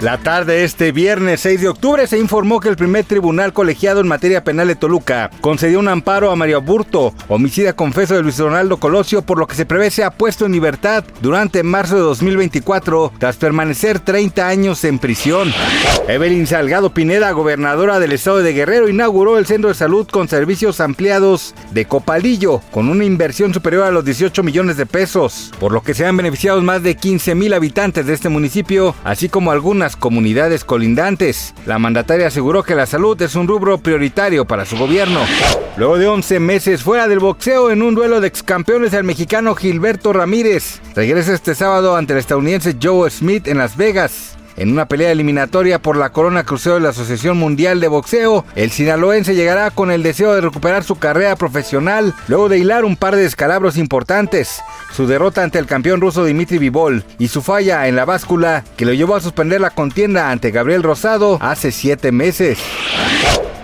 La tarde de este viernes 6 de octubre se informó que el primer tribunal colegiado en materia penal de Toluca concedió un amparo a Mario Burto, homicida confeso de Luis Ronaldo Colosio, por lo que se prevé sea puesto en libertad durante marzo de 2024 tras permanecer 30 años en prisión. Evelyn Salgado Pineda, gobernadora del estado de Guerrero, inauguró el centro de salud con servicios ampliados de Copalillo, con una inversión superior a los 18 millones de pesos, por lo que se han beneficiado más de 15 mil habitantes de este municipio, así como algunas comunidades colindantes. La mandataria aseguró que la salud es un rubro prioritario para su gobierno. Luego de 11 meses fuera del boxeo en un duelo de excampeones, el mexicano Gilberto Ramírez regresa este sábado ante el estadounidense Joe Smith en Las Vegas. En una pelea eliminatoria por la corona crucero de la Asociación Mundial de Boxeo, el sinaloense llegará con el deseo de recuperar su carrera profesional luego de hilar un par de descalabros importantes. Su derrota ante el campeón ruso Dimitri Vivol y su falla en la báscula que lo llevó a suspender la contienda ante Gabriel Rosado hace siete meses.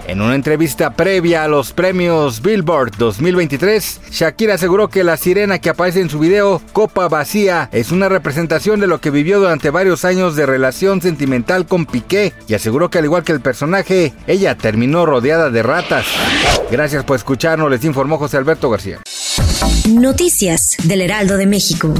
En una entrevista previa a los premios Billboard 2023, Shakira aseguró que la sirena que aparece en su video Copa Vacía es una representación de lo que vivió durante varios años de relación sentimental con Piqué y aseguró que al igual que el personaje, ella terminó rodeada de ratas. Gracias por escucharnos, les informó José Alberto García. Noticias del Heraldo de México.